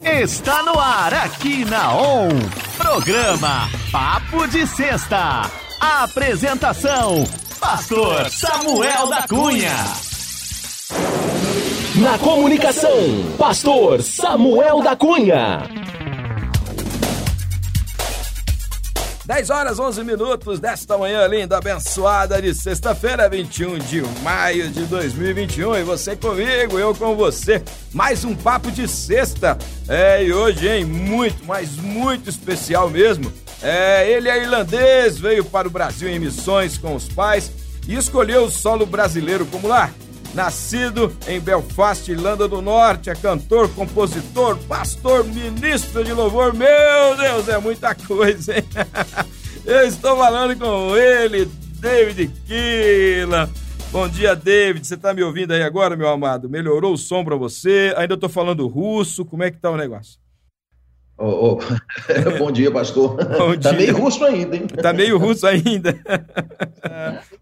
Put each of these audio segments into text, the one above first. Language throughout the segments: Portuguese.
Está no ar aqui na ON. Programa Papo de Sexta. Apresentação: Pastor Samuel da Cunha. Na comunicação, Pastor Samuel da Cunha. 10 horas 11 minutos desta manhã linda, abençoada de sexta-feira, 21 de maio de 2021. E você comigo, eu com você. Mais um papo de sexta. É, e hoje, hein, muito, mas muito especial mesmo. É, ele é irlandês, veio para o Brasil em missões com os pais e escolheu o solo brasileiro como lar. Nascido em Belfast, Irlanda do Norte, é cantor, compositor, pastor, ministro de louvor. Meu Deus, é muita coisa, hein? Eu estou falando com ele, David Killa. Bom dia, David. Você está me ouvindo aí agora, meu amado? Melhorou o som para você? Ainda estou falando russo. Como é que tá o negócio? Oh, oh. Bom dia, pastor. Bom tá meio russo ainda, hein? Tá meio russo ainda.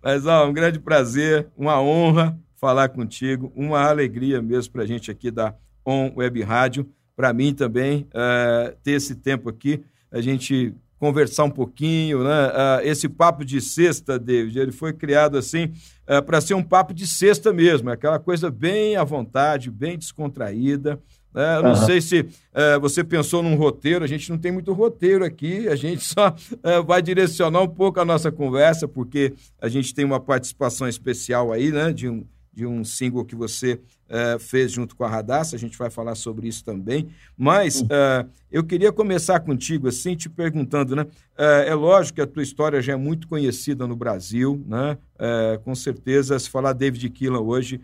Mas, ó, um grande prazer, uma honra falar contigo. Uma alegria mesmo para a gente aqui da On Web Rádio. Para mim também, uh, ter esse tempo aqui, a gente conversar um pouquinho, né? Uh, esse papo de sexta, David, ele foi criado assim uh, eh, para ser um papo de sexta mesmo, aquela coisa bem à vontade, bem descontraída. Né? Não uhum. sei se uh, você pensou num roteiro, a gente não tem muito roteiro aqui, a gente só vai direcionar um pouco a nossa conversa, porque a gente tem uma participação especial aí, né? De um, de um single que você uh, fez junto com a Radassa, a gente vai falar sobre isso também. Mas uh, eu queria começar contigo assim, te perguntando, né? Uh, é lógico que a tua história já é muito conhecida no Brasil, né? com certeza, se falar David Killan hoje,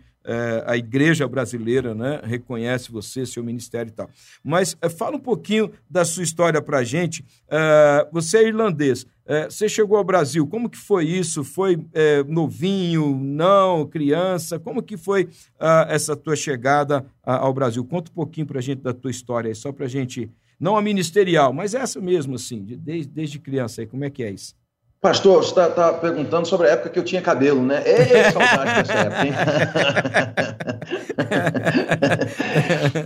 a igreja brasileira né, reconhece você, seu ministério e tal. Mas fala um pouquinho da sua história para a gente. Você é irlandês, é, você chegou ao Brasil, como que foi isso? Foi é, novinho, não, criança? Como que foi ah, essa tua chegada ao Brasil? Conta um pouquinho para a gente da tua história aí, só para a gente, não a ministerial, mas essa mesmo, assim, desde, desde criança aí, como é que é isso? Pastor, você está tá perguntando sobre a época que eu tinha cabelo, né? É saudade dessa época, hein?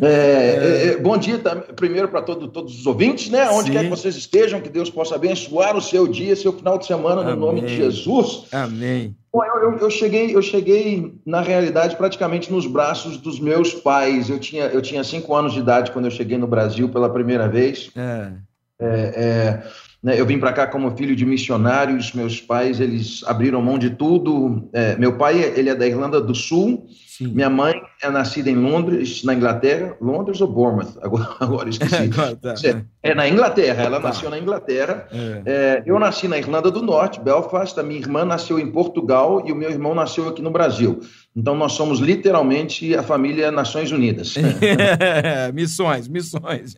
É, é, é, bom dia primeiro para todo, todos os ouvintes, né? Onde Sim. quer que vocês estejam, que Deus possa abençoar o seu dia, seu final de semana, no Amém. nome de Jesus. Amém. Bom, eu, eu, eu, cheguei, eu cheguei, na realidade, praticamente nos braços dos meus pais. Eu tinha, eu tinha cinco anos de idade quando eu cheguei no Brasil pela primeira vez. É. né? Eu vim para cá como filho de missionários, meus pais eles abriram mão de tudo. É, meu pai ele é da Irlanda do Sul, Sim. minha mãe é nascida em Londres, na Inglaterra. Londres ou Bournemouth? Agora, agora esqueci. É, é, na Inglaterra, ela tá. nasceu na Inglaterra. É. é. eu nasci na Irlanda do Norte, Belfast. A minha irmã nasceu em Portugal e o meu irmão nasceu aqui no Brasil. Então nós somos literalmente a família Nações Unidas. missões, missões.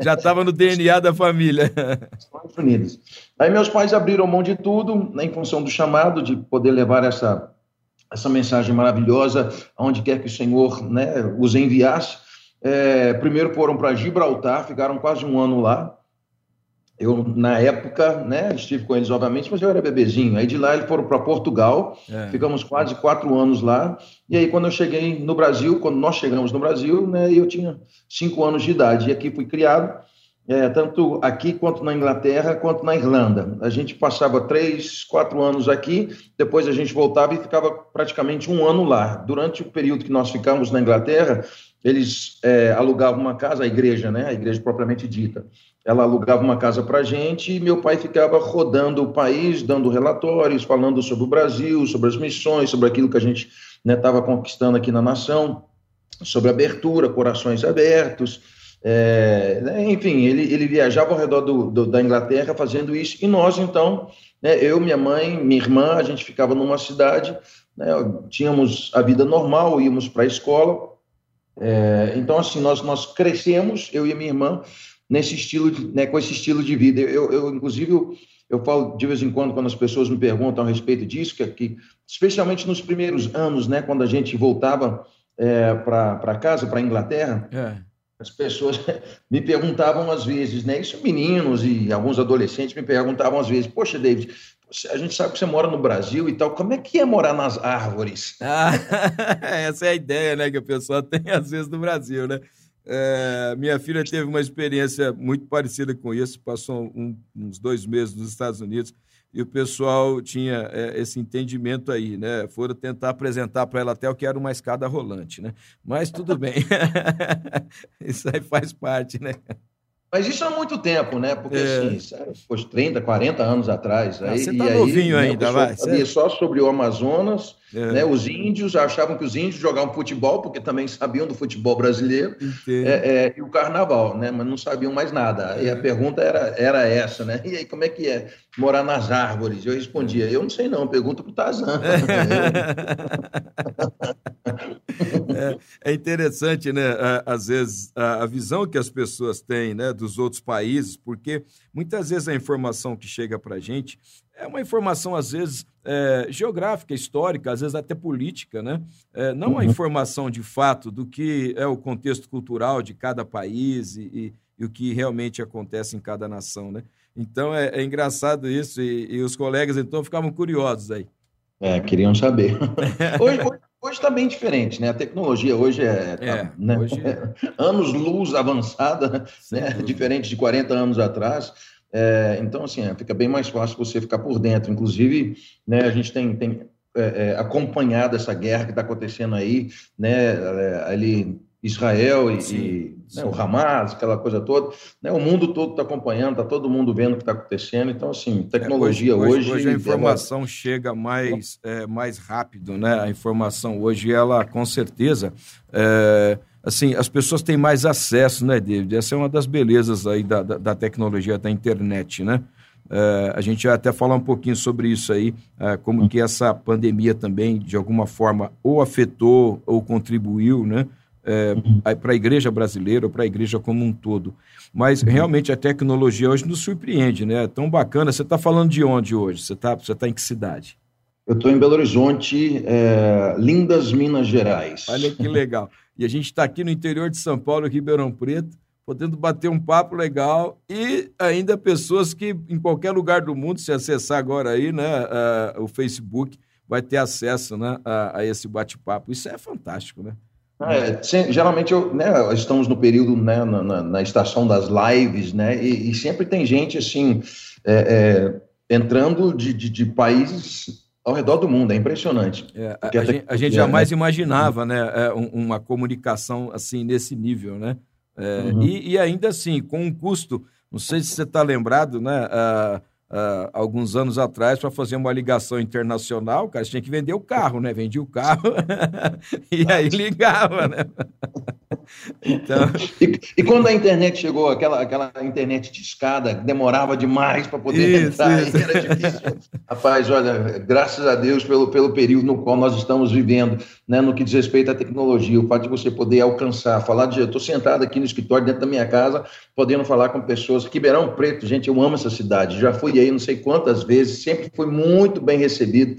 Já estava no DNA da família. Nações Unidas. Aí meus pais abriram mão de tudo né, em função do chamado de poder levar essa, essa mensagem maravilhosa aonde quer que o Senhor né, os enviasse. É, primeiro foram para Gibraltar, ficaram quase um ano lá. Eu, na época, né, estive com eles, obviamente, mas eu era bebezinho. Aí de lá eles foram para Portugal, é. ficamos quase quatro anos lá. E aí, quando eu cheguei no Brasil, quando nós chegamos no Brasil, né, eu tinha cinco anos de idade. E aqui fui criado, é, tanto aqui quanto na Inglaterra, quanto na Irlanda. A gente passava três, quatro anos aqui, depois a gente voltava e ficava praticamente um ano lá. Durante o período que nós ficamos na Inglaterra, eles é, alugavam uma casa, a igreja, né, a igreja propriamente dita ela alugava uma casa para a gente e meu pai ficava rodando o país, dando relatórios, falando sobre o Brasil, sobre as missões, sobre aquilo que a gente estava né, conquistando aqui na nação, sobre abertura, corações abertos. É, né, enfim, ele, ele viajava ao redor do, do, da Inglaterra fazendo isso e nós, então, né, eu, minha mãe, minha irmã, a gente ficava numa cidade, né, tínhamos a vida normal, íamos para a escola. É, então, assim, nós, nós crescemos, eu e minha irmã, nesse estilo, de, né, com esse estilo de vida. Eu, eu, inclusive, eu, eu falo de vez em quando, quando as pessoas me perguntam a respeito disso, que, que especialmente nos primeiros anos, né, quando a gente voltava é, para casa, para a Inglaterra, é. as pessoas me perguntavam às vezes, né, isso meninos e alguns adolescentes me perguntavam às vezes, poxa, David, a gente sabe que você mora no Brasil e tal, como é que é morar nas árvores? Ah, essa é a ideia, né, que a pessoa tem às vezes no Brasil, né? É, minha filha teve uma experiência muito parecida com isso, passou um, uns dois meses nos Estados Unidos e o pessoal tinha é, esse entendimento aí, né? Foram tentar apresentar para ela até o que era uma escada rolante, né? Mas tudo bem, isso aí faz parte, né? Mas isso há muito tempo, né? Porque é. assim, sério, 30, 40 anos atrás. Ah, aí, você tá novinho aí, ainda, vai. Sabia só sobre o Amazonas, é. né? Os índios achavam que os índios jogavam futebol, porque também sabiam do futebol brasileiro, é, é, e o carnaval, né? Mas não sabiam mais nada. E a é. pergunta era, era essa, né? E aí, como é que é morar nas árvores? Eu respondia, eu não sei não, pergunta pro Tazan. É, é, interessante, né? Às vezes, a visão que as pessoas têm né, dos outros países, porque muitas vezes a informação que chega para a gente é uma informação, às vezes, é, geográfica, histórica, às vezes até política, né? É, não a uhum. informação de fato do que é o contexto cultural de cada país e, e, e o que realmente acontece em cada nação, né? Então é, é engraçado isso e, e, os colegas então ficavam curiosos aí. É, queriam saber. hoje, hoje está bem diferente, né? A tecnologia hoje é, tá, é né? hoje... anos luz avançada, né? diferente de 40 anos atrás. É, então, assim, é, fica bem mais fácil você ficar por dentro. Inclusive, né, a gente tem, tem é, é acompanhado essa guerra que está acontecendo aí, né, é, ali Israel e, sim, e né, o Hamas, aquela coisa toda. Né, o mundo todo está acompanhando, está todo mundo vendo o que está acontecendo. Então, assim, tecnologia hoje, hoje, hoje. a informação chega mais, mais rápido, né? A informação hoje, ela, com certeza assim, as pessoas têm mais acesso, né, David? Essa é uma das belezas aí da, da, da tecnologia, da internet, né? Uh, a gente vai até falar um pouquinho sobre isso aí, uh, como que essa pandemia também, de alguma forma, ou afetou ou contribuiu, né? Uh, é, para a igreja brasileira ou para a igreja como um todo. Mas realmente a tecnologia hoje nos surpreende, né? É tão bacana. Você está falando de onde hoje? Você está você tá em que cidade? Eu estou em Belo Horizonte, é, lindas Minas Gerais. Olha que legal. E a gente está aqui no interior de São Paulo, Ribeirão Preto, podendo bater um papo legal e ainda pessoas que em qualquer lugar do mundo, se acessar agora aí, né, uh, o Facebook, vai ter acesso né, a, a esse bate-papo. Isso é fantástico, né? É, geralmente eu, né, estamos no período né, na, na, na, estação das lives, né, e, e sempre tem gente assim é, é, entrando de, de, de países ao redor do mundo, é impressionante. É, a, a, gente, a, gente, jamais né? imaginava né, é, uma comunicação assim nesse nível, né? É, uhum. e, e, ainda assim, com um custo, não sei se você está lembrado, né? Uh, uh, alguns anos atrás para fazer uma ligação internacional, cara, você tinha que vender o carro, né? Vendia o carro e aí ligava, né? Então... E, e, quando a internet chegou, aquela, aquela internet de escada, demorava demais para poder isso, entrar, isso. era difícil. Rapaz, olha, graças a Deus pelo, pelo período no qual nós estamos vivendo, né, no que diz respeito à tecnologia, o fato de você poder alcançar, falar de. Eu estou sentado aqui no escritório, dentro da minha casa, podendo falar com pessoas. Ribeirão Preto, gente, eu amo essa cidade, já fui aí não sei quantas vezes, sempre foi muito bem recebido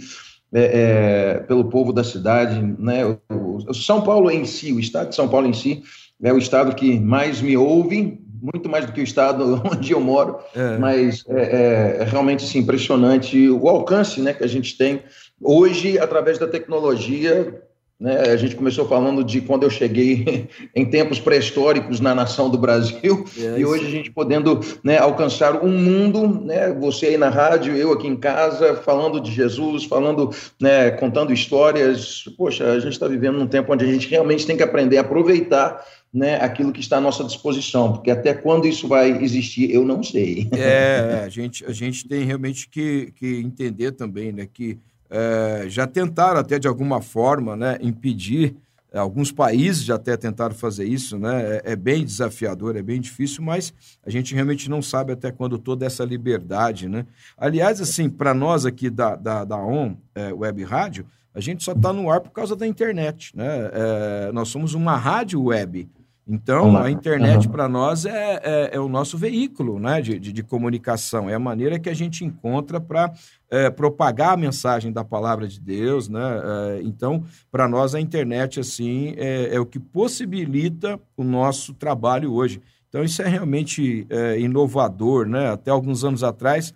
é, é, pelo povo da cidade. Né? O, o, São Paulo em si, o estado de São Paulo em si, é o estado que mais me ouve, muito mais do que o estado onde eu moro, é. mas é, é, é realmente assim, impressionante o alcance né, que a gente tem hoje através da tecnologia né? A gente começou falando de quando eu cheguei em tempos pré-históricos na nação do Brasil, é e hoje a gente podendo né, alcançar um mundo, né, você aí na rádio, eu aqui em casa, falando de Jesus, falando, né, contando histórias. Poxa, a gente está vivendo num tempo onde a gente realmente tem que aprender a aproveitar né, aquilo que está à nossa disposição, porque até quando isso vai existir, eu não sei. É, a gente, a gente tem realmente que, que entender também né, que é, já tentaram até de alguma forma né, impedir, é, alguns países já até tentaram fazer isso, né, é, é, bem desafiador, é bem difícil, mas a gente realmente não sabe até quando toda essa liberdade. Né? Aliás, assim, para nós aqui da, da, da ON é, Web Rádio, a gente só está no ar por causa da internet. Né? Nós somos uma rádio web. Então, a internet uhum. para nós é, é, é, o nosso veículo né, de, de, de, comunicação, é a maneira que a gente encontra para é, propagar a mensagem da palavra de Deus. Né? É, então, para nós, a internet assim é, é, o que possibilita o nosso trabalho hoje. Então, isso é realmente é, inovador. Né? Até alguns anos atrás,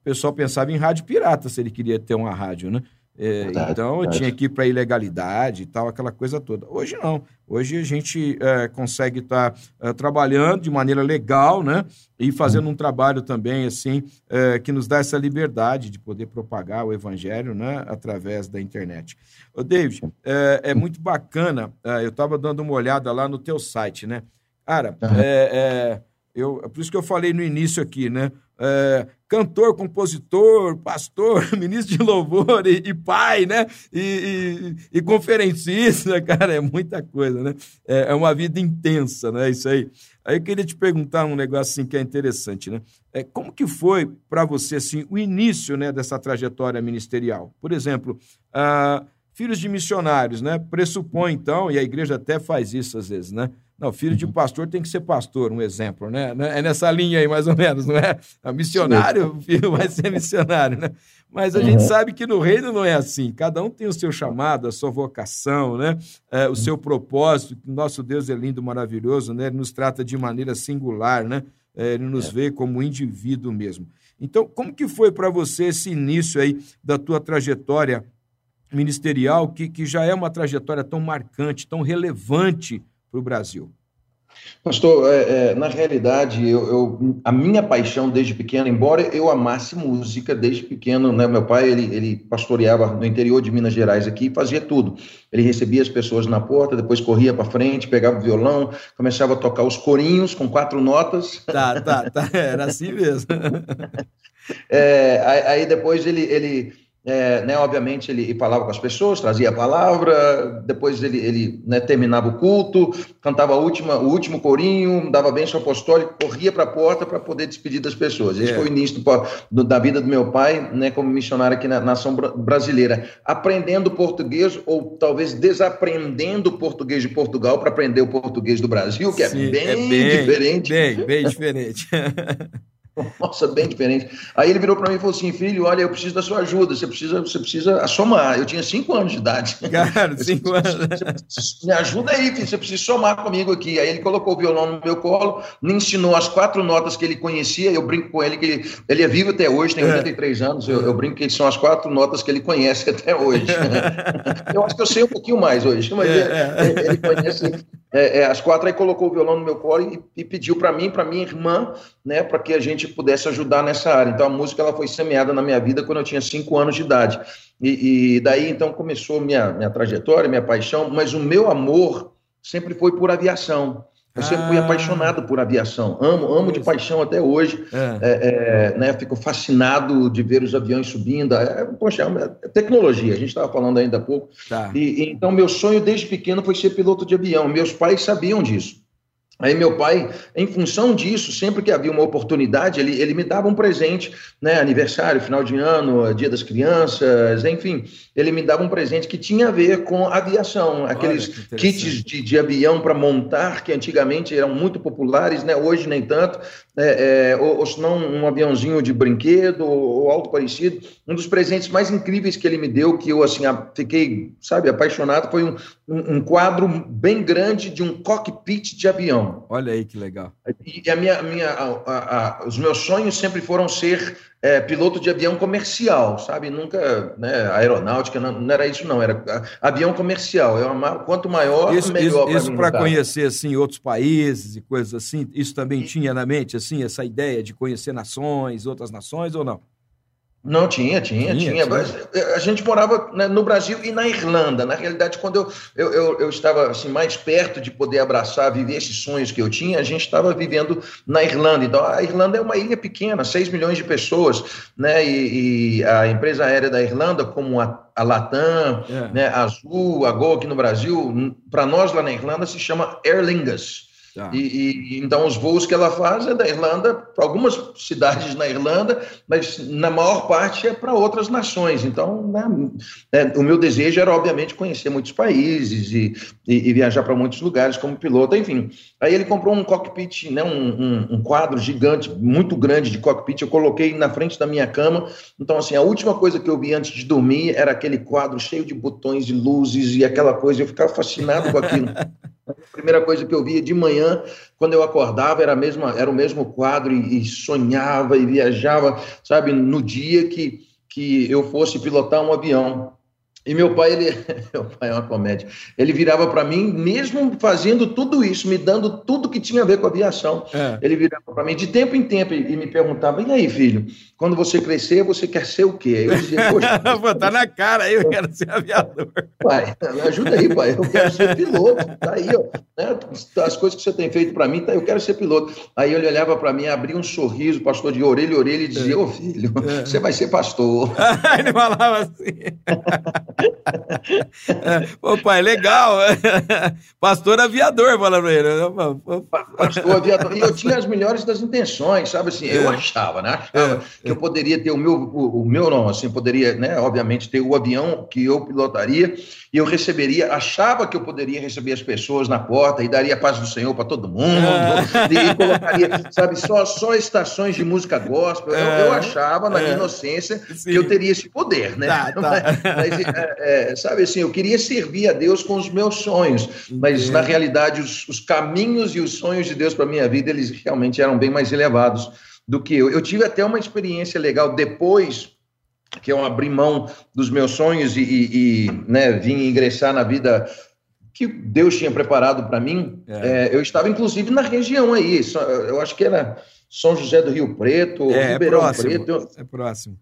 o pessoal pensava em rádio pirata se ele queria ter uma rádio. Né? É, então, eu tinha que ir para ilegalidade e tal, aquela coisa toda. Hoje não. Hoje a gente é, consegue estar tá, é, trabalhando de maneira legal, né? E fazendo um trabalho também, assim, é, que nos dá essa liberdade de poder propagar o evangelho, né? Através da internet. Ô, David, é, é muito bacana. É, eu estava dando uma olhada lá no teu site, né? Cara, uhum. é, eu, por isso que eu falei no início aqui, né? É, cantor, compositor, pastor, ministro de louvor e, e pai, né? E, e, e, conferencista, cara, é muita coisa, né? É, é, uma vida intensa, né? Isso aí. Aí eu queria te perguntar um negócio assim que é interessante, né? É, como que foi para você assim o início, né, dessa trajetória ministerial? Por exemplo, ah, filhos de missionários, né? Pressupõe então, e a igreja até faz isso às vezes, né? Não, filho de uhum. pastor tem que ser pastor, um exemplo, né? né? É nessa linha aí, mais ou menos, não é? Missionário, o filho vai ser missionário, né? Mas a uhum. gente sabe que no reino não é assim. Cada um tem o seu chamado, a sua vocação, né? É, o seu propósito. Nosso Deus é lindo, maravilhoso, né? Ele nos trata de maneira singular, né? É, ele nos é. vê como indivíduo mesmo. Então, como que foi para você esse início aí da tua trajetória ministerial, que, que já é uma trajetória tão marcante, tão relevante para o Brasil? Pastor, é, é, na realidade, eu, eu, a minha paixão desde pequeno, embora eu amasse música desde pequeno, né, meu pai ele, ele pastoreava no interior de Minas Gerais aqui e fazia tudo. Ele recebia as pessoas na porta, depois corria para frente, pegava o violão, começava a tocar os corinhos com quatro notas. Tá, tá, tá, era assim mesmo. é, aí depois ele, ele é, né, obviamente ele falava com as pessoas, trazia a palavra, depois ele, ele né, terminava o culto, cantava a última, o último corinho, dava bênção apostólica, corria para a porta para poder despedir das pessoas. Esse é. foi o início do, do, da vida do meu pai, né, como missionário aqui na nação brasileira, aprendendo português ou talvez desaprendendo o português de Portugal para aprender o português do Brasil, que é Sim, é bem, é bem diferente. Bem, bem diferente. Nossa, bem diferente. Aí ele virou para mim e falou assim: filho, olha, eu preciso da sua ajuda, você precisa, você precisa somar. Eu tinha cinco anos de idade. Cara, cinco anos. me ajuda aí, filho, você precisa somar comigo aqui. Aí ele colocou o violão no meu colo, me ensinou as quatro notas que ele conhecia. Eu brinco com ele que ele, ele é vivo até hoje, tem 83 é. anos. Eu, eu, brinco que são as quatro notas que ele conhece até hoje. eu acho que eu sei um pouquinho mais hoje, mas é, é. ele, ele, conhece é, é, as quatro. Aí colocou o violão no meu colo e, e pediu para mim, para minha irmã, né, para que a gente pudesse ajudar nessa área. Então a música ela foi semeada na minha vida quando eu tinha cinco anos de idade. E, e daí então começou minha, minha trajetória, minha paixão, mas o meu amor sempre foi por aviação. Eu sempre fui ah. apaixonado por aviação, amo, amo de paixão até hoje. É. É, é, né, fico fascinado de ver os aviões subindo. É, poxa, é tecnologia, a gente estava falando ainda há pouco. Tá. E, então, meu sonho desde pequeno foi ser piloto de avião. Meus pais sabiam disso. Aí meu pai, em função disso, sempre que havia uma oportunidade, ele, ele me dava um presente, né, aniversário, final de ano, dia das crianças, enfim, ele me dava um presente que tinha a ver com aviação, aqueles kits de, de avião para montar, que antigamente eram muito populares, né, hoje nem tanto, é, é, ou, ou se não um aviãozinho de brinquedo ou, ou, algo parecido. Um dos presentes mais incríveis que ele me deu, que eu assim fiquei, sabe, apaixonado, foi um, um, um quadro bem grande de um cockpit de avião. Olha aí que legal. E a minha, a minha, a, a, os meus sonhos sempre foram ser é, piloto de avião comercial, sabe? Nunca, né, aeronáutica, não, não, era isso não, era avião comercial. É uma, quanto maior, isso, melhor Isso, isso para conhecer, assim, outros países e coisas assim, isso também e... tinha na mente, assim, essa ideia de conhecer nações, outras nações ou não? Não, tinha, tinha, tinha. tinha. Mas eh, a gente morava né, no Brasil e na Irlanda. Na realidade, quando eu, eu, eu, eu, estava assim, mais perto de poder abraçar, viver esses sonhos que eu tinha, a gente estava vivendo na Irlanda. Então, a Irlanda é uma ilha pequena, 6 milhões de pessoas, né? E, e a empresa aérea da Irlanda, como a, a Latam, é. né, a Azul, a Gol aqui no Brasil, para nós lá na Irlanda se chama Aer Lingus. Tá. E, e, então os voos que ela faz é da Irlanda para algumas cidades na Irlanda, mas na maior parte é para outras nações. Então, né, é, o meu desejo era obviamente conhecer muitos países e, e, e viajar para muitos lugares como piloto. Enfim, aí ele comprou um cockpit, né, um, um, um, quadro gigante, muito grande de cockpit. Eu coloquei na frente da minha cama. Então, assim, a última coisa que eu vi antes de dormir era aquele quadro cheio de botões e luzes e aquela coisa. Eu ficava fascinado com aquilo. A primeira coisa que eu via de manhã, quando eu acordava, era, mesma, era o mesmo quadro e, e sonhava e viajava, sabe, no dia que, que eu fosse pilotar um avião. E meu pai, ele, meu pai é uma comédia. Ele virava para mim, mesmo fazendo tudo isso, me dando tudo que tinha a ver com aviação. É. Ele virava para mim de tempo em tempo e, me perguntava: "E aí, filho, quando você crescer, você quer ser o quê?" Eu dizia: "Poxa, tá na cara aí, eu quero ser aviador." Pai, me ajuda aí, pai. Eu quero ser piloto. Tá aí, ó. Né? As coisas que você tem feito para mim, tá, eu quero ser piloto. Aí ele olhava para mim, abria um sorriso, pastor de orelha a orelha e dizia: "Ô, filho, é. você vai ser pastor." ele falava assim. Pô, pai, legal. Pastor aviador, fala pra ele. Pastor aviador. E eu tinha as melhores das intenções, sabe assim? Eu é. achava, né? Achava é. Eu poderia ter o meu, o, o meu não, assim, poderia, né? Obviamente, ter o avião que eu pilotaria e eu receberia, achava que eu poderia receber as pessoas na porta e daria a paz do Senhor para todo mundo, é. e colocaria, sabe, só, só estações de música gospel. É. Eu, eu, achava, na minha inocência, Sim. que eu teria esse poder, né? Tá, tá. Mas, é, é, sabe assim, eu queria servir a Deus com os meus sonhos, mas na realidade os, os caminhos e os sonhos de Deus para minha vida, eles realmente eram bem mais elevados do que eu. Eu tive até uma experiência legal depois que eu abri mão dos meus sonhos e, e, e né, vim ingressar na vida que Deus tinha preparado para mim. É. É, eu estava, inclusive, na região aí, eu acho que era São José do Rio Preto, é, Ribeirão é próximo, Preto. É próximo.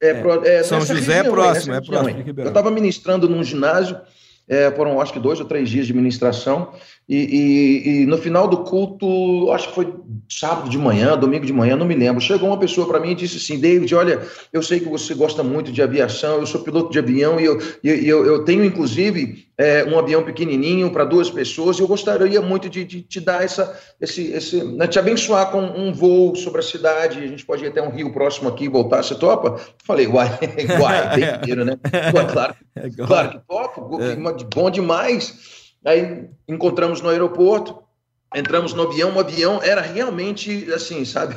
É, é. é São José é próximo, aí, é próximo. Eu estava ministrando num ginásio, foram acho que dois ou três dias de ministração, e, e, e, no final do culto, acho que foi sábado de manhã, domingo de manhã, não me lembro. Chegou uma pessoa para mim e disse assim: David, olha, eu sei que você gosta muito de aviação, eu sou piloto de avião e eu, eu, eu tenho, inclusive, é, um avião pequenininho para duas pessoas e eu gostaria muito de, de te dar essa, esse, esse né, te abençoar com um voo sobre a cidade. A gente pode ir até um rio próximo aqui e voltar. Você topa? Falei, uai, uai, bem inteiro, né? claro, é claro que topo, é. bom demais. Aí encontramos no aeroporto, entramos no avião, o avião era realmente assim, sabe?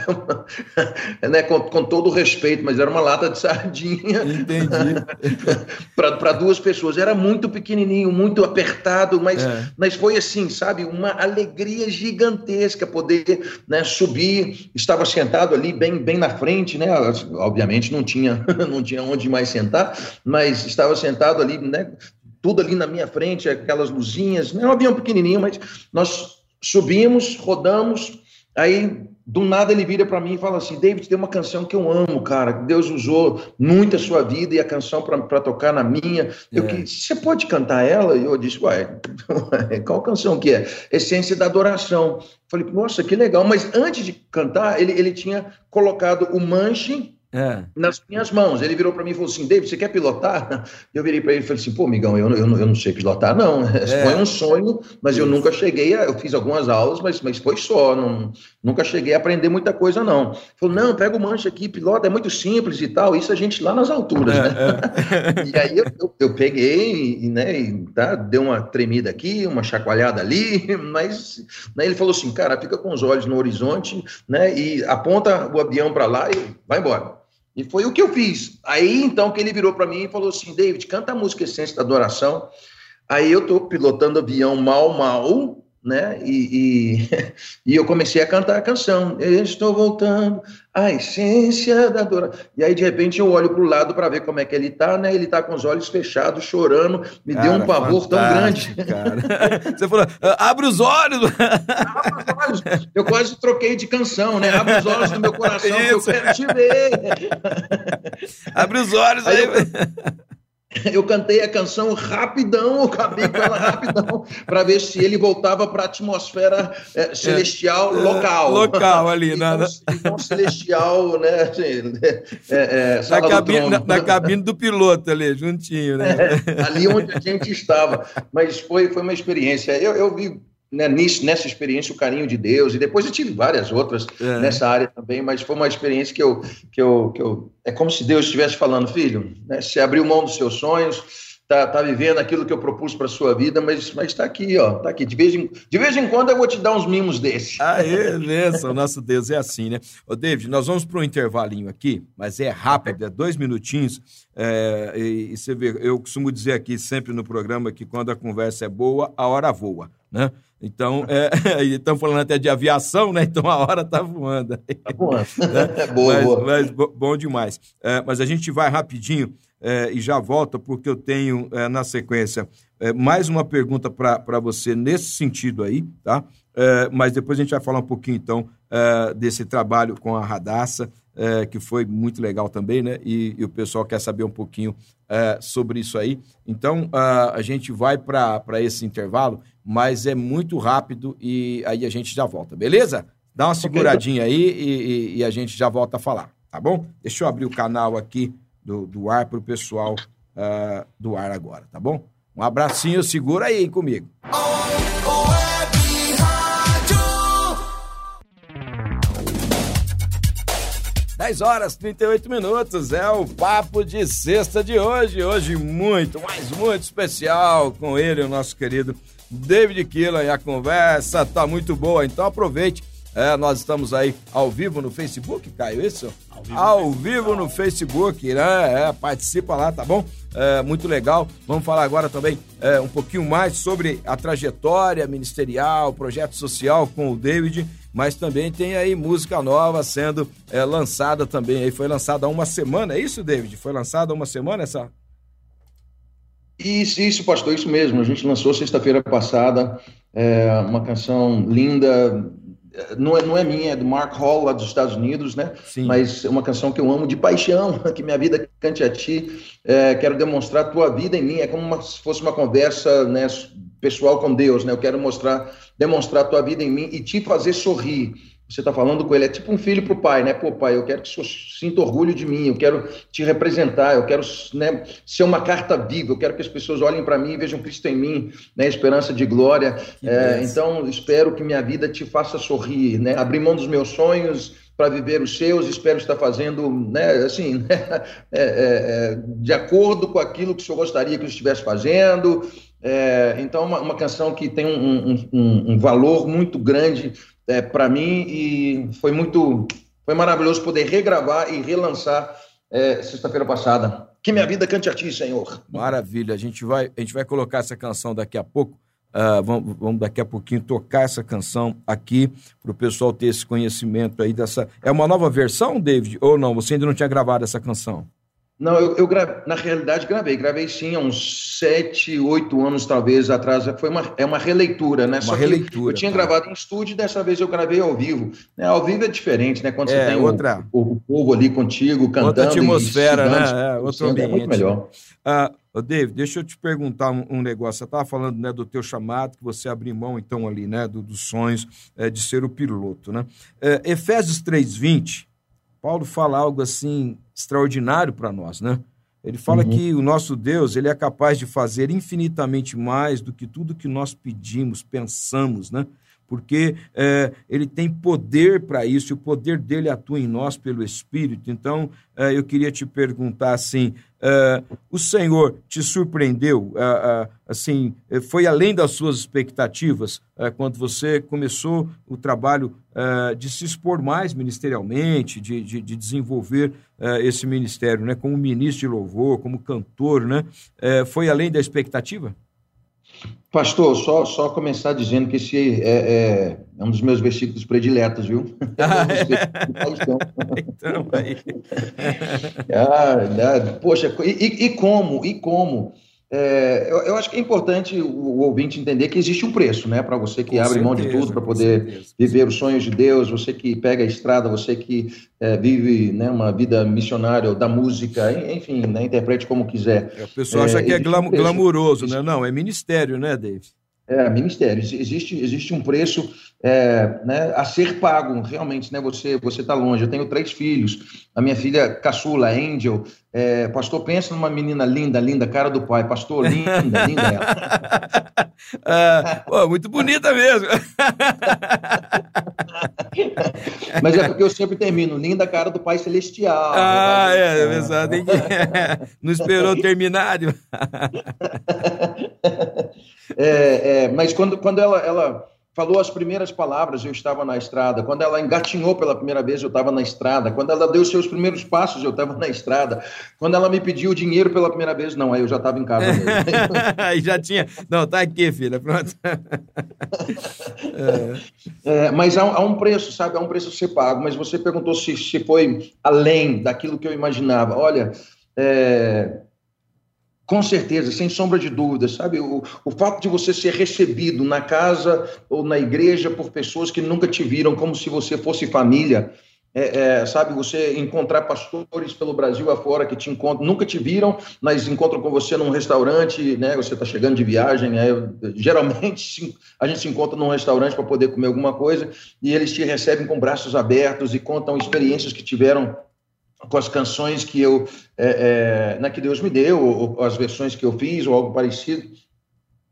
né? com, com todo o respeito, mas era uma lata de sardinha. Entendi. para duas pessoas. Era muito pequenininho, muito apertado, mas, é. mas foi assim, sabe? Uma alegria gigantesca poder né, subir. Estava sentado ali bem, bem na frente, né? Obviamente não tinha, não tinha onde mais sentar, mas estava sentado ali, né? Tudo ali na minha frente, aquelas luzinhas, não é um avião pequenininho, mas nós subimos, rodamos, aí do nada ele vira para mim e fala assim, David, tem uma canção que eu amo, cara, que Deus usou muito a sua vida e a canção para tocar na minha, eu é. que você pode cantar ela? E eu disse, ué, qual canção que é? Essência da adoração. Falei, nossa, que legal, mas antes de cantar, ele, ele tinha colocado o manche é. nas minhas mãos. Ele virou para mim e falou assim: David, você quer pilotar? Eu virei para ele e falei assim: pô, amigão, eu, eu, eu não sei pilotar, não. É. Foi um sonho, mas eu nunca cheguei a. Eu fiz algumas aulas, mas, mas foi só. Não, nunca cheguei a aprender muita coisa, não. Ele falou: não, pega o manche aqui, pilota, é muito simples e tal. Isso a gente lá nas alturas, é, né? É. e aí eu, eu, eu, peguei, e, né, e, tá, deu uma tremida aqui, uma chacoalhada ali, mas né, ele falou assim: cara, fica com os olhos no horizonte, né, e aponta o avião para lá e vai embora. E foi o que eu fiz. Aí então que ele virou para mim e falou assim: David, canta a música Essência da Adoração. Aí eu tô pilotando avião mal, mal, né? E, e, e, eu comecei a cantar a canção. Estou voltando à essência da dor. E aí, de repente, eu olho para o lado para ver como é que ele está, né? Ele está com os olhos fechados, chorando. Me cara, deu um pavor tão grande. Cara. Você falou, ah, abre os olhos! abre os olhos! Eu quase troquei de canção, né? Abre os olhos do meu coração, que eu quero te ver. abre os olhos aí. aí eu... Eu cantei a canção rapidão, eu acabei com ela rapidão, para ver se ele voltava para a atmosfera é, celestial é, local. Local ali, então, né? Então, celestial, né? Assim, é, na, cabine, na, na, cabine, do piloto ali, juntinho, né? É, ali onde a gente estava. Mas foi, foi uma experiência. Eu, eu vi né, nisso, nessa experiência o carinho de Deus e depois eu tive várias outras é. nessa área também mas foi uma experiência que eu que eu, que eu é como se Deus estivesse falando filho né, você abriu mão dos seus sonhos tá, tá vivendo aquilo que eu propus para sua vida mas mas está aqui ó tá aqui de vez em, de vez em quando eu vou te dar uns mimos desses ah é beleza o nosso Deus é assim né Ô, David nós vamos para um intervalinho aqui mas é rápido é dois minutinhos é, e, e você vê eu costumo dizer aqui sempre no programa que quando a conversa é boa a hora voa né então, é, estamos falando até de aviação, né? Então a hora está voando. Está voando. né? É boa, mas, boa. Mas, bom demais. É, mas a gente vai rapidinho é, e já volta, porque eu tenho é, na sequência é, mais uma pergunta para você nesse sentido aí, tá? Mas depois a gente vai falar um pouquinho, então, desse trabalho com a Radassa, que foi muito legal também, né? E, e, o pessoal quer saber um pouquinho sobre isso aí. Então, a gente vai para esse intervalo, mas é muito rápido e aí a gente já volta, beleza? Dá uma seguradinha aí e, e, e a gente já volta a falar, tá bom? Deixa eu abrir o canal aqui do, do ar para o pessoal uh, do ar agora, tá bom? Um abracinho, segura aí comigo. Dez horas 38 minutos é o papo de sexta de hoje. Hoje muito, mas muito especial com ele, o nosso querido David Killa. E a conversa tá muito boa, então aproveite. É, nós estamos aí ao vivo no Facebook, Caio, isso? Ao vivo, no Facebook, né? É, participa lá, tá bom? é, muito legal. Vamos falar agora também é, um pouquinho mais sobre a trajetória ministerial, projeto social com o David, mas também tem aí música nova sendo é, lançada também. Aí foi lançada há uma semana, é isso, David? Foi lançada há uma semana essa? Isso, isso, pastor, isso mesmo. A gente lançou sexta-feira passada é, uma canção linda, não é, não é minha, é do Mark Hall, lá dos Estados Unidos, né? Sim. Mas é uma canção que eu amo de paixão, que minha vida cante a ti. É, quero demonstrar a tua vida em mim, é como uma, se fosse uma conversa né, pessoal com Deus, né? Eu quero mostrar, demonstrar a tua vida em mim e te fazer sorrir você está falando com ele, é tipo um filho para o pai, né? Pô, pai, eu quero que o senhor sinta orgulho de mim, eu quero te representar, eu quero né, ser uma carta viva, eu quero que as pessoas olhem para mim e vejam Cristo em mim, né? Esperança de glória. É, então, espero que minha vida te faça sorrir, né? Abrir mão dos meus sonhos para viver os seus, espero estar fazendo, né, assim, né, é, é, é, de acordo com aquilo que o senhor gostaria que eu estivesse fazendo. É, então, uma, uma, canção que tem um, um, um, valor muito grande é, para mim e foi muito, foi maravilhoso poder regravar e relançar é, sexta-feira passada. Que minha vida cante a ti, Senhor. Maravilha. A gente vai, a gente vai colocar essa canção daqui a pouco. Uh, vamos, vamos, daqui a pouquinho tocar essa canção aqui para o pessoal ter esse conhecimento aí dessa. É uma nova versão, David? Ou não? Você ainda não tinha gravado essa canção? Não, eu, eu grave, na realidade gravei, gravei sim há uns sete, oito anos talvez atrás. Foi uma, é uma releitura, né? Uma Só releitura. Eu tinha tá. gravado em estúdio e dessa vez eu gravei ao vivo. Né? Ao vivo é diferente, né? Quando é, você tem outra... o, o, povo ali contigo cantando. Outra atmosfera, né? É, outro ambiente. É muito melhor. Ah, David, deixa eu te perguntar um, um negócio. Você estava falando né, do teu chamado, que você abriu mão, então, ali, né? Do, dos sonhos é, de ser o piloto, né? É, Efésios 3,20, Paulo fala algo assim extraordinário para nós, né? Ele fala uhum. que o nosso Deus ele é capaz de fazer infinitamente mais do que tudo que nós pedimos, pensamos, né? Porque é, ele tem poder para isso, o poder dele atua em nós pelo Espírito. Então, é, eu queria te perguntar assim: é, o Senhor te surpreendeu? É, é, assim, foi além das suas expectativas quando você começou o trabalho de se expor mais ministerialmente, de, de, de desenvolver esse ministério, né? Como ministro de louvor, como cantor, né? foi além da expectativa? Pastor, só, só começar dizendo que esse é, é, é um dos meus versículos prediletos, viu? Ah, é? então, aí. ah, poxa, e, e como? E como? É, eu, eu, acho que é importante o, o, ouvinte entender que existe um preço, né? Para você que com abre certeza, mão de tudo para poder viver os sonhos de Deus, você que pega a estrada, você que é, vive né, uma vida missionária da música, enfim, né, interprete como quiser. É, o pessoal acha que é glam, um glamuroso, né? Não, é ministério, né, Dave? É, ministério. Existe, existe um preço é, né, a ser pago, realmente, né? Você você está longe. Eu tenho três filhos. A minha filha caçula, Angel. É, pastor, pensa numa menina linda, linda, cara do pai. Pastor, linda, linda ela. ah, pô, muito bonita mesmo. Mas é porque eu sempre termino, linda cara do pai celestial. Ah, é, é verdade. Não esperou terminar. É, é, mas quando, quando ela, ela falou as primeiras palavras, eu estava na estrada. Quando ela engatinhou pela primeira vez, eu estava na estrada. Quando ela deu seus primeiros passos, eu estava na estrada. Quando ela me pediu dinheiro pela primeira vez, não, aí eu já estava em casa mesmo. aí já tinha. Não, tá aqui, filha, pronto. é. É, mas há, há, um preço, sabe? Há um preço a ser pago. Mas você perguntou se, se foi além daquilo que eu imaginava. Olha, é, Com certeza, sem sombra de dúvida, sabe? O, o fato de você ser recebido na casa ou na igreja por pessoas que nunca te viram como se você fosse família, é, é, sabe, você encontrar pastores pelo Brasil afora que te encontram, nunca te viram, mas encontram com você num restaurante, né? Você está chegando de viagem, é, geralmente a gente se encontra num restaurante para poder comer alguma coisa e eles te recebem com braços abertos e contam experiências que tiveram com as canções que eu, é, é, né, que Deus me deu, ou, ou as versões que eu fiz, ou algo parecido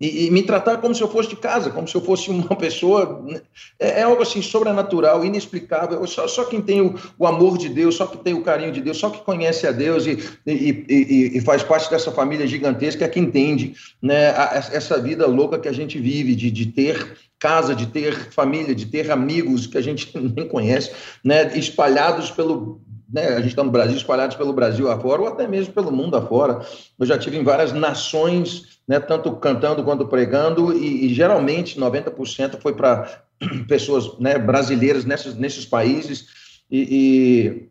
e, e, me tratar como se eu fosse de casa, como se eu fosse uma pessoa. Né? É, é algo assim sobrenatural, inexplicável. Só, só quem tem o, o, amor de Deus, só quem tem o carinho de Deus, só quem conhece a Deus e, e, e faz parte dessa família gigantesca é que entende né, a, essa vida louca que a gente vive, de, de ter casa, de ter família, de ter amigos que a gente nem conhece, né, espalhados pelo né, a gente está no Brasil, espalhados pelo Brasil afora, ou até mesmo pelo mundo afora. Eu já tive em várias nações né, tanto cantando quanto pregando, e, e geralmente 90% foi para pessoas né, brasileiras nesses, nesses países. E, e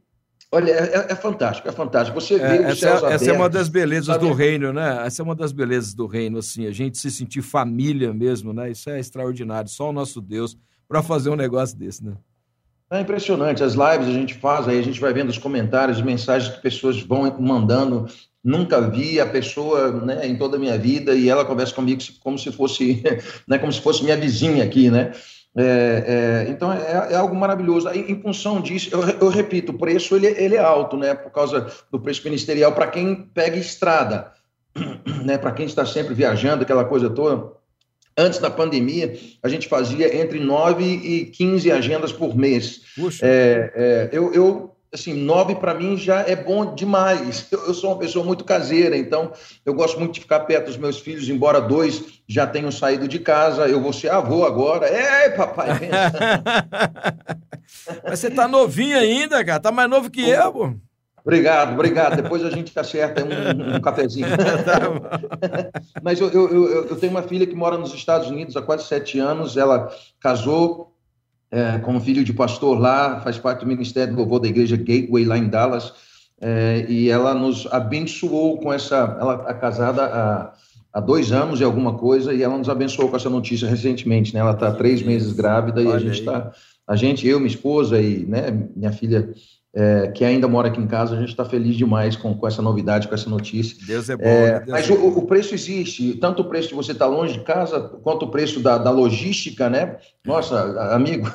olha, é, é, fantástico, é fantástico. Você vê é, os essa, céus Essa é uma das belezas sabe? do reino, né? Essa é uma das belezas do reino, assim, a gente se sentir família mesmo, né? Isso é extraordinário. Só o nosso Deus para fazer um negócio desse, né? É impressionante. As lives a gente faz, aí a gente vai vendo os comentários, mensagens que pessoas vão mandando nunca vi a pessoa né, em toda a minha vida e ela conversa comigo como se fosse, né, como se fosse minha vizinha aqui, né? É, é, então é, é, algo maravilhoso. Aí, em função disso, eu, eu, repito, o preço ele, ele é alto, né? Por causa do preço ministerial para quem pega estrada, né? Para quem está sempre viajando, aquela coisa toda. Antes da pandemia, a gente fazia entre 9 e 15 agendas por mês. É, é, eu, eu assim, nove para mim já é bom demais. Eu, eu, sou uma pessoa muito caseira, então eu gosto muito de ficar perto dos meus filhos, embora dois já tenham saído de casa. Eu vou ser avô agora. É, papai. Mas você tá novinho ainda, cara. Tá mais novo que eu, pô. Obrigado, obrigado. Depois a gente acerta um, um cafezinho. Tá Mas eu, eu, eu, tenho uma filha que mora nos Estados Unidos há quase sete anos. Ela casou, é, como filho de pastor lá, faz parte do ministério do louvor da igreja Gateway lá em Dallas, é, e ela nos abençoou com essa, ela é casada há, há dois anos e alguma coisa, e ela nos abençoou com essa notícia recentemente, né? Ela está três meses grávida e a gente está, a gente, eu, minha esposa e né, minha filha é, que ainda mora aqui em casa, a gente está feliz demais com, com essa novidade, com essa notícia. Deus é bom. É, Deus mas é o, o, preço existe, tanto o preço de você estar tá longe de casa, quanto o preço da, da logística, né? Nossa, amigo,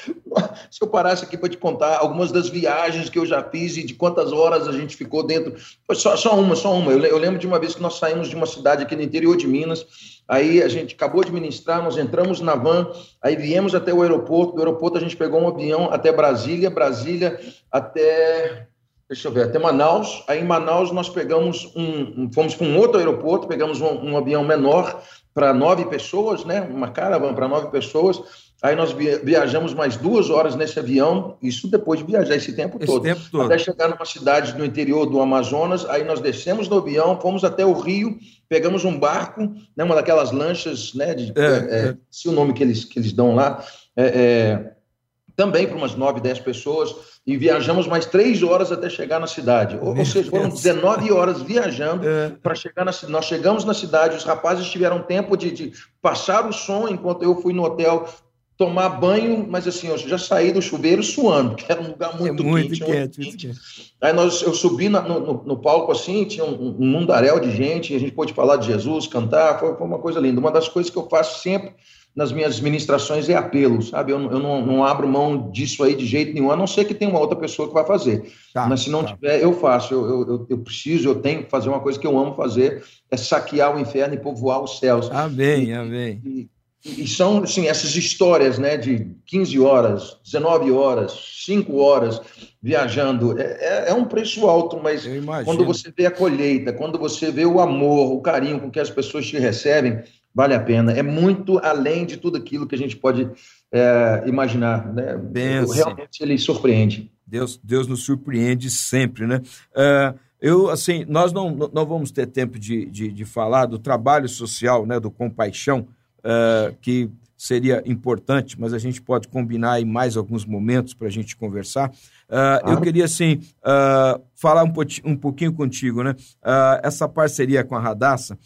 se eu parasse aqui para te contar algumas das viagens que eu já fiz e de quantas horas a gente ficou dentro. Só, só uma, só uma. Eu, eu lembro de uma vez que nós saímos de uma cidade aqui no interior de Minas Aí a gente acabou de ministrar, nós entramos na van, aí viemos até o aeroporto, do aeroporto a gente pegou um avião até Brasília, Brasília até, deixa eu ver, até Manaus. Aí em Manaus nós pegamos um, fomos para um outro aeroporto, pegamos um, um avião menor para nove pessoas, né? Uma caravana para nove pessoas. Aí nós viajamos mais duas horas nesse avião, isso depois de viajar esse tempo esse todo. Tempo todo. Até chegar numa cidade no interior do Amazonas, aí nós descemos do avião, fomos até o Rio, pegamos um barco, né, uma daquelas lanchas, né, de, é, é, é. se o nome que eles, que eles dão lá, é, é também para umas nove, dez pessoas, e viajamos mais três horas até chegar na cidade. Ou, ou seja, foram 19 horas viajando é. para chegar na cidade. Nós chegamos na cidade, os rapazes tiveram tempo de, de passar o som enquanto eu fui no hotel tomar banho, mas assim, eu já saí do chuveiro suando, que era um lugar muito, é muito quente. quente, muito quente. Aí nós, eu subi na, no, no, palco assim, tinha um, um mundaréu de gente, a gente pôde falar de Jesus, cantar, foi, foi, uma coisa linda. Uma das coisas que eu faço sempre nas minhas ministrações é apelo, sabe? Eu, eu não, não, abro mão disso aí de jeito nenhum, a não ser que tenha uma outra pessoa que vai fazer. Tá, mas se não tá. tiver, eu faço. Eu, eu, eu, preciso, eu tenho que fazer uma coisa que eu amo fazer, é saquear o inferno e povoar os céus. Amém, e, amém. E, e são, assim, essas histórias, né, de 15 horas, 19 horas, 5 horas viajando, é, é, é um preço alto, mas quando você vê a colheita, quando você vê o amor, o carinho com que as pessoas te recebem, vale a pena. É muito além de tudo aquilo que a gente pode é, imaginar, né? Realmente ele surpreende. Deus, Deus nos surpreende sempre, né? Uh, eu, assim, nós não, não vamos ter tempo de, de, de falar do trabalho social, né, do Compaixão, uh, que seria importante, mas a gente pode combinar em mais alguns momentos para a gente conversar. Uh, eu queria, assim, uh, falar um, um, pouquinho contigo, né? Uh, essa parceria com a Radassa,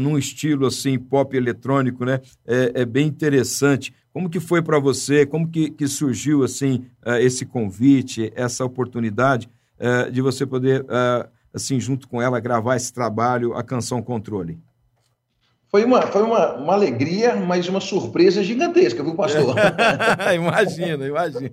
num estilo, assim, pop eletrônico, né? É, é bem interessante. Como que foi para você? Como que, que surgiu, assim, esse convite, essa oportunidade de você poder, assim, junto com ela, gravar esse trabalho, a canção Controle? Foi uma, foi uma, uma alegria, mas uma surpresa gigantesca, viu, pastor? imagina, imagina.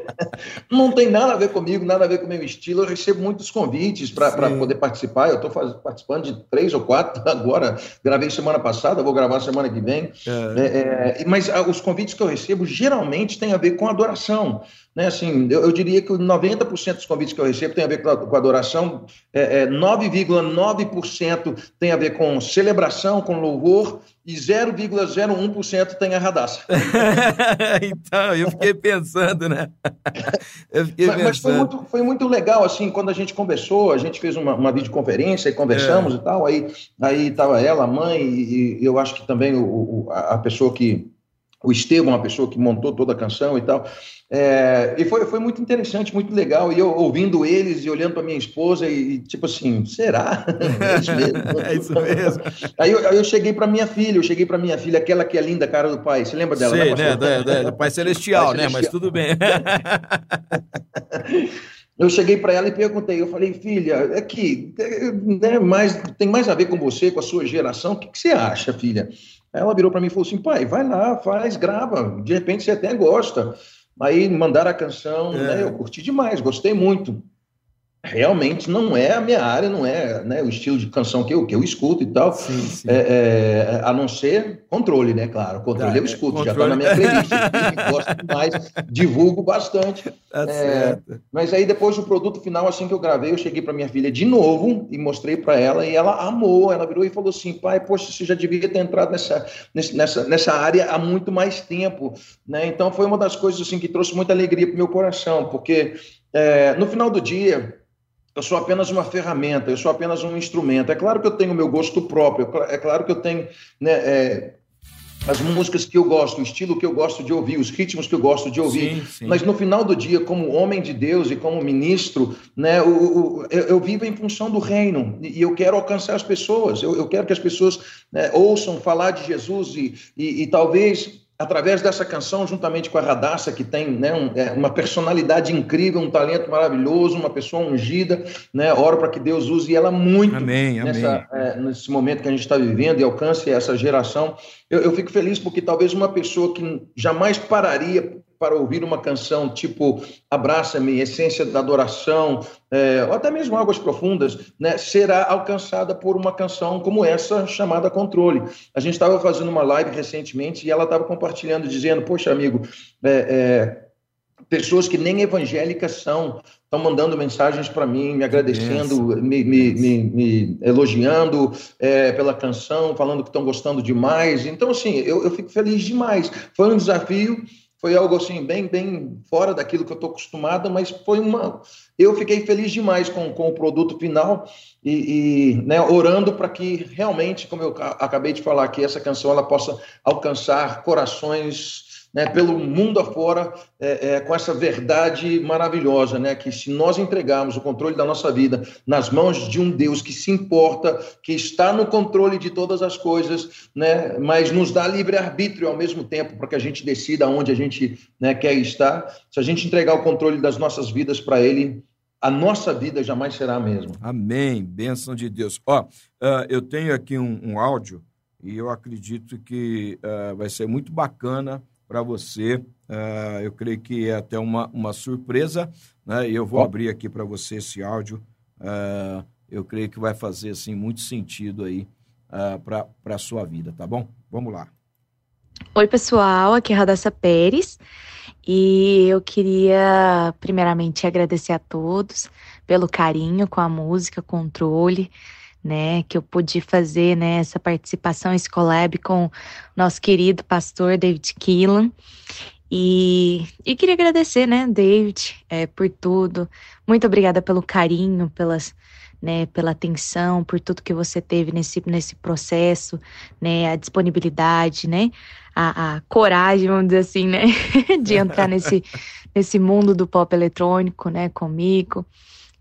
Não tem nada a ver comigo, nada a ver com o meu estilo. Eu recebo muitos convites para poder participar. Eu estou participando de três ou quatro agora. Gravei semana passada, vou gravar semana que vem. É. É, é, mas ah, os convites que eu recebo geralmente têm a ver com adoração. Né, assim, eu, eu diria que 90% dos convites que eu recebo tem a ver com, a, com adoração, é, é, 9,9% tem a ver com celebração, com louvor, e 0,01% tem a radaça. então, eu fiquei pensando, né? Eu fiquei mas, pensando. Mas foi muito, foi muito legal, assim, quando a gente conversou, a gente fez uma, uma videoconferência e conversamos é. e tal, aí aí estava ela, a mãe, e, e, eu acho que também o, o, a pessoa que o Estevam, a pessoa que montou toda a canção e tal. É, e foi, foi muito interessante, muito legal. E eu ouvindo eles e olhando para minha esposa e, tipo assim, será? é isso mesmo. é isso mesmo. Aí eu, aí eu cheguei para minha filha, eu cheguei para minha filha, aquela que é linda, cara do pai. Você lembra dela? Sei, né? né? Da, da, pai celestial, né? Celestial. Mas tudo bem. Eu cheguei para ela e perguntei, eu falei, filha, aqui, é né, mais, tem mais a ver com você, com a sua geração, o que, que você acha, filha? Ela virou para mim e falou assim: pai, vai lá, faz, grava, de repente você até gosta. Aí mandaram a canção, é. né, eu curti demais, gostei muito realmente não é a minha área, não é né, o estilo de canção que eu, que eu escuto e tal, sim, sim. É, é, a não ser controle, né, claro, controle ah, eu escuto, já está na minha playlist, gosto demais, divulgo bastante, tá é, mas aí depois do produto final, assim que eu gravei, eu cheguei para minha filha de novo e mostrei para ela e ela amou, ela virou e falou assim, pai, poxa, você já devia ter entrado nessa, nessa, nessa área há muito mais tempo, né, então foi uma das coisas assim que trouxe muita alegria para meu coração, porque é, no final do dia eu sou apenas uma ferramenta, eu sou apenas um instrumento. É claro que eu tenho o meu gosto próprio, é claro que eu tenho né, é, as músicas que eu gosto, o estilo que eu gosto de ouvir, os ritmos que eu gosto de ouvir. Sim, sim. Mas no final do dia, como homem de Deus e como ministro, né, o, eu, eu, vivo em função do reino e eu quero alcançar as pessoas. Eu, eu quero que as pessoas né, ouçam falar de Jesus e, e, e talvez através dessa canção, juntamente com a Radassa, que tem né, um, é, uma personalidade incrível, um talento maravilhoso, uma pessoa ungida, né, oro para que Deus use ela muito amém, nessa, amém. É, nesse momento que a gente está vivendo e alcance essa geração. Eu, eu fico feliz porque talvez uma pessoa que jamais pararia para ouvir uma canção tipo Abraça-me, Essência da Adoração, é, ou até mesmo Águas Profundas, né, será alcançada por uma canção como essa, chamada Controle. A gente estava fazendo uma live recentemente e ela estava compartilhando, dizendo: Poxa, amigo, é, é, pessoas que nem evangélicas são, estão mandando mensagens para mim, me agradecendo, me, me, me, me, elogiando é, pela canção, falando que estão gostando demais. Então, assim, eu, eu fico feliz demais. Foi um desafio foi algo assim, bem, bem fora daquilo que eu estou acostumado, mas foi uma. Eu fiquei feliz demais com, com o produto final e, e né, orando para que realmente, como eu acabei de falar aqui, essa canção ela possa alcançar corações né, pelo mundo afora é, é, com essa verdade maravilhosa, né, que se nós entregarmos o controle da nossa vida nas mãos de um Deus que se importa, que está no controle de todas as coisas, né, mas nos dá livre arbítrio ao mesmo tempo para que a gente decida onde a gente né, quer estar. Se a gente entregar o controle das nossas vidas para Ele, a nossa vida jamais será a mesma. Amém. Bênção de Deus. Ó, uh, eu tenho aqui um, um, áudio e eu acredito que uh, vai ser muito bacana para você. Uh, eu creio que é até uma, uma surpresa, né? E eu vou oh. abrir aqui para você esse áudio. Uh, eu creio que vai fazer assim muito sentido aí uh, para a sua vida, tá bom? Vamos lá. Oi, pessoal, aqui é Radassa Pérez. E eu queria, primeiramente, agradecer a todos pelo carinho com a música, controle né, que eu pude fazer né, essa participação, esse collab com nosso querido pastor David Keelan. E, e queria agradecer, né, David, é, por tudo. Muito obrigada pelo carinho, pelas, né, pela atenção, por tudo que você teve nesse, nesse processo, né, a disponibilidade, né, a, a coragem, vamos dizer assim, né, de entrar nesse, nesse mundo do pop eletrônico, né, comigo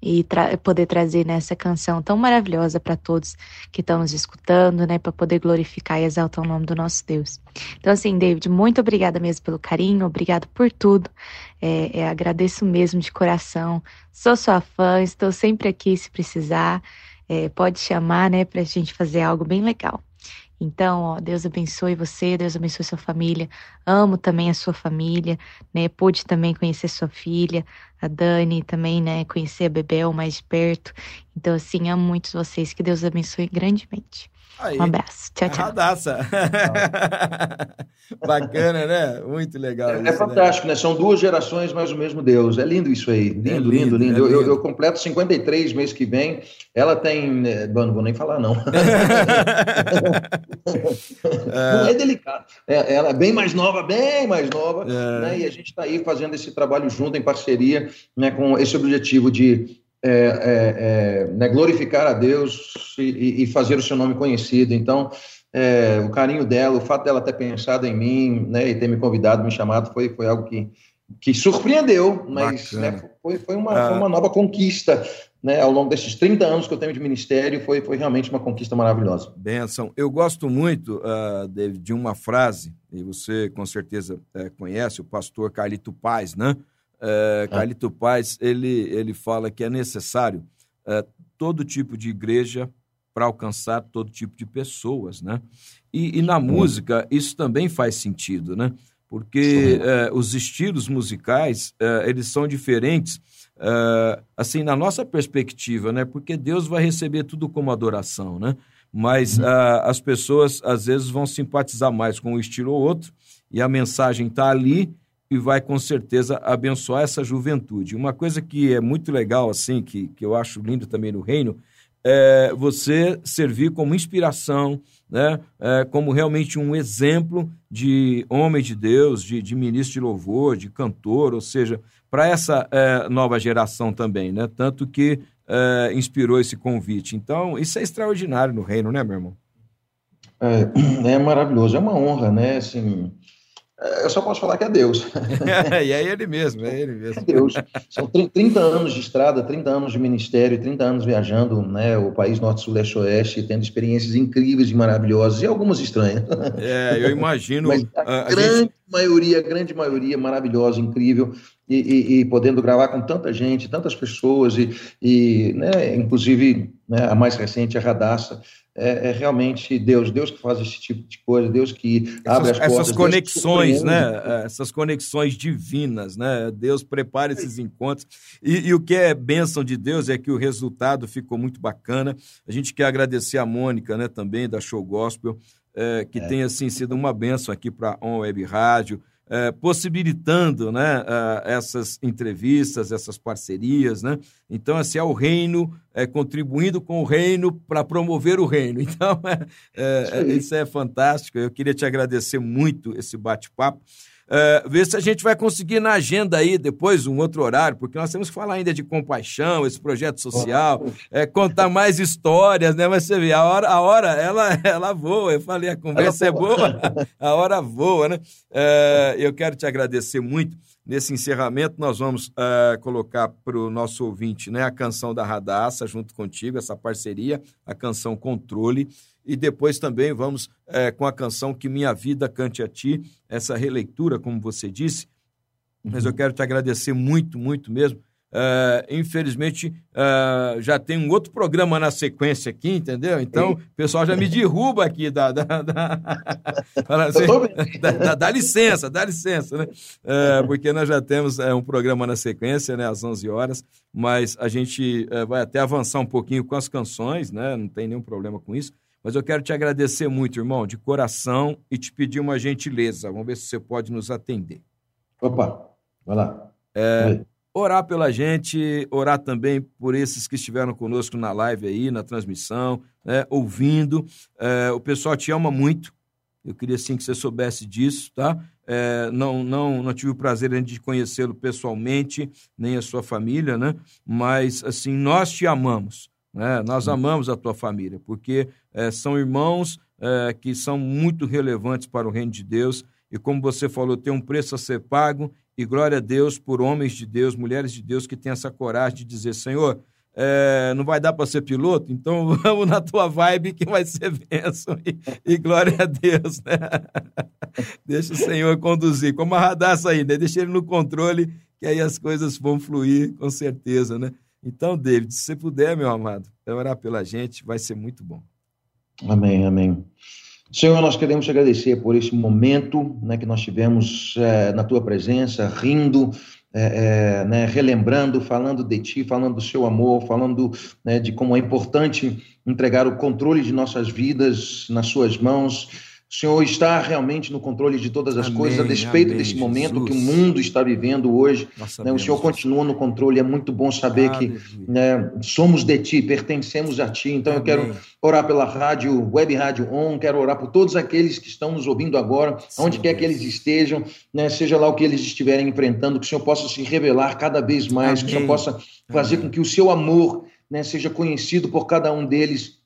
e tra poder trazer nessa né, canção tão maravilhosa para todos que estão nos escutando, né, para poder glorificar e exaltar o nome do nosso Deus. Então, assim, David, muito obrigada mesmo pelo carinho, obrigado por tudo. É, é, agradeço mesmo de coração. Sou sua fã, estou sempre aqui se precisar. É, pode chamar, né, para a gente fazer algo bem legal. Então, ó, Deus abençoe você, Deus abençoe sua família. Amo também a sua família, né? Pude também conhecer sua filha, a Dani, também, né? Conhecer a Bebel mais perto. Então, assim, amo muito vocês. Que Deus abençoe grandemente. Aí. Um abraço. Tchau, tchau. Radaça. Bacana, né? Muito legal. É, isso, é fantástico, né? né? São duas gerações, mas o mesmo Deus. É lindo isso aí. Lindo, é lindo, lindo, lindo. É lindo. Eu, eu, completo 53 mês que vem. Ela tem. É, bom, não vou nem falar, não. não é delicado. É, ela é bem mais nova, bem mais nova. É. Né? E a gente está aí fazendo esse trabalho junto, em parceria, né? com esse objetivo de é, é, é, né, glorificar a Deus e, e, fazer o seu nome conhecido. Então, é, o carinho dela, o fato dela ter pensado em mim né, e ter me convidado, me chamado, foi, foi algo que, que surpreendeu, mas né, foi, foi, uma, ah. foi uma nova conquista. Né, ao longo desses 30 anos que eu tenho de ministério, foi, foi realmente uma conquista maravilhosa. Benção. Eu gosto muito, uh, David, de uma frase, e você com certeza uh, conhece, o pastor Carlito Paz, né? É, Carlito Paz, ele, ele fala que é necessário é, todo tipo de igreja para alcançar todo tipo de pessoas, né? E, e, na música isso também faz sentido, né? Porque é, os estilos musicais, é, eles são diferentes, é, assim, na nossa perspectiva, né? Porque Deus vai receber tudo como adoração, né? Mas uhum. as pessoas, às vezes, vão simpatizar mais com um estilo ou outro, e a mensagem está ali, e vai com certeza abençoar essa juventude. Uma coisa que é muito legal, assim, que, que eu acho lindo também no reino, é você servir como inspiração, né? É, como realmente um exemplo de homem de Deus, de, de ministro de louvor, de cantor, ou seja, para essa é, nova geração também, né? Tanto que é, inspirou esse convite. Então, isso é extraordinário no reino, né, meu irmão? É, é maravilhoso, é uma honra, né? Assim, eu só posso falar que é Deus. e é ele mesmo, é ele mesmo. É Deus. São 30 anos de estrada, 30 anos de ministério, 30 anos viajando né, o país norte, sul, leste, oeste, tendo experiências incríveis e maravilhosas, e algumas estranhas. É, eu imagino. Mas a, a grande gente... maioria, grande maioria maravilhosa, incrível, e, e, e, podendo gravar com tanta gente, tantas pessoas, e, e né, inclusive né, a mais recente, a Radassa, é, é, realmente Deus, Deus que faz esse tipo de coisa, Deus que abre essas, as portas. Essas conexões, né? É, essas conexões divinas, né? Deus prepara esses encontros. E, e, o que é bênção de Deus é que o resultado ficou muito bacana. A gente quer agradecer a Mônica, né, também, da Show Gospel, é, que é. tem, assim, sido uma bênção aqui para a On Web Rádio é, possibilitando né, é, essas entrevistas, essas parcerias. Né? Então, assim, é o reino é, contribuindo com o reino para promover o reino. Então, é, é, isso é fantástico. Eu queria te agradecer muito esse bate-papo. Uh, ver se a gente vai conseguir na agenda aí depois um outro horário, porque nós temos que falar ainda de compaixão, esse projeto social, é, contar mais histórias, né? Mas você vê, a hora, a hora ela, ela voa. Eu falei, a conversa é boa, a hora voa, né? Uh, eu quero te agradecer muito. Nesse encerramento, nós vamos uh, colocar para o nosso ouvinte né, a canção da Radassa, junto contigo, essa parceria, a canção Controle e depois também vamos é, com a canção Que Minha Vida Cante a Ti, essa releitura, como você disse. Mas eu uhum. quero te agradecer muito, muito mesmo. Uh, infelizmente, uh, já tem um outro programa na sequência aqui, entendeu? Então, o pessoal já me derruba aqui, dá, dá, dá, assim, dá, dá, dá, licença, dá licença, né? Uh, porque nós já temos um programa na sequência, né, às 11 horas, mas a gente vai até avançar um pouquinho com as canções, né? Não tem nenhum problema com isso. Mas eu quero te agradecer muito, irmão, de coração, e te pedir uma gentileza. Vamos ver se você pode nos atender. Opa, vai lá. É, orar pela gente, orar também por esses que estiveram conosco na live aí, na transmissão, né, ouvindo. É, o pessoal te ama muito. Eu queria sim que você soubesse disso, tá? É, não, não, não tive o prazer de conhecê-lo pessoalmente, nem a sua família, né? Mas, assim, nós te amamos Né? Nós amamos a tua família, porque é, são irmãos é, que são muito relevantes para o reino de Deus. E como você falou, tem um preço a ser pago. E glória a Deus por homens de Deus, mulheres de Deus que têm essa coragem de dizer: Senhor, é, não vai dar para ser piloto, então vamos na tua vibe que vai ser bênção. E, e glória a Deus, né? Deixa o Senhor conduzir. Como a Radassa ainda, né? deixa ele no controle, que aí as coisas vão fluir com certeza, né? Então, David, se você puder, meu amado, orar pela gente, vai ser muito bom. Amém, amém. Senhor, nós queremos te agradecer por esse momento né, que nós tivemos é, na tua presença, rindo, é, é, né, relembrando, falando de ti, falando do seu amor, falando né, de como é importante entregar o controle de nossas vidas nas suas mãos o Senhor está realmente no controle de todas as amém, coisas, a despeito amém, desse momento Jesus. que o mundo está vivendo hoje. Né, o Senhor continua no controle. É muito bom saber que né, somos de Ti, pertencemos a Ti. Então amém. eu quero orar pela rádio, Web Rádio On, quero orar por todos aqueles que estão nos ouvindo agora, Sim, onde quer Deus. que eles estejam, né, seja lá o que eles estiverem enfrentando, que o Senhor possa se revelar cada vez mais, que o Senhor possa fazer com que o seu amor né, seja conhecido por cada um deles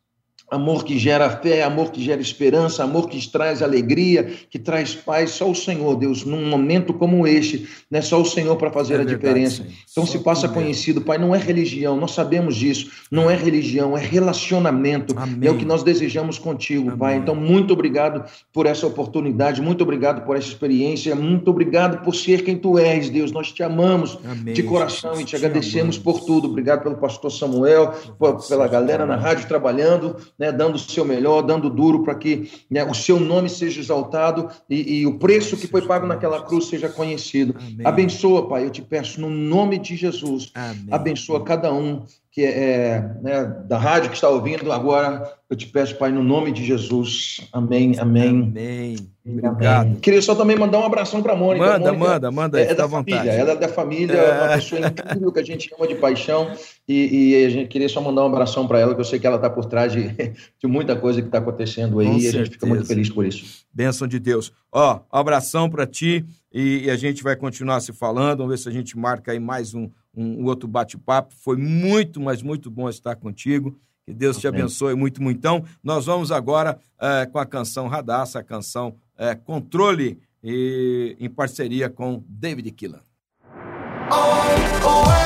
Amor que gera fé, amor que gera esperança, amor que traz alegria, que traz paz. Só o Senhor, Deus, num momento como este, né? só o Senhor para fazer é a verdade, diferença. Sim. Então só se passa conhecido, Pai, não é religião, nós sabemos disso. Não é religião, é relacionamento. Amém. É o que nós desejamos contigo, Amém. Pai. Então, muito obrigado por essa oportunidade, muito obrigado por essa experiência, muito obrigado por ser quem tu és, Deus. Nós te amamos Amém, de coração Jesus, e te, te agradecemos amamos. por tudo. Obrigado pelo pastor Samuel, pela galera na rádio trabalhando né, dando o seu melhor, dando duro para que né, o seu nome seja exaltado e, e, o preço que foi pago naquela cruz seja conhecido. Amém. Abençoa, Pai, eu te peço no nome de Jesus. Amém. Abençoa cada um que é né, da rádio que está ouvindo agora. Eu te peço, Pai, no nome de Jesus. Amém, amém. Amém. Obrigado. Amém. Queria só também mandar um abração para a Mônica. Manda, Mônica manda, manda. É, é da família, vontade. ela é da família, é. uma pessoa incrível que a gente ama de paixão. E, e a gente queria só mandar um abração para ela, que eu sei que ela está por trás de, de muita coisa que está acontecendo aí. Com e certeza. a gente fica muito feliz por isso. Bênção de Deus. Ó, abração para ti e, e a gente vai continuar se falando. Vamos ver se a gente marca aí mais um um, um outro bate-papo. Foi muito, mas muito bom estar contigo. Que Deus te abençoe muito, muito. Então, nós vamos agora é, com a canção Radassa, a canção é, Controle, e, em parceria com David Killan. Oh, oh,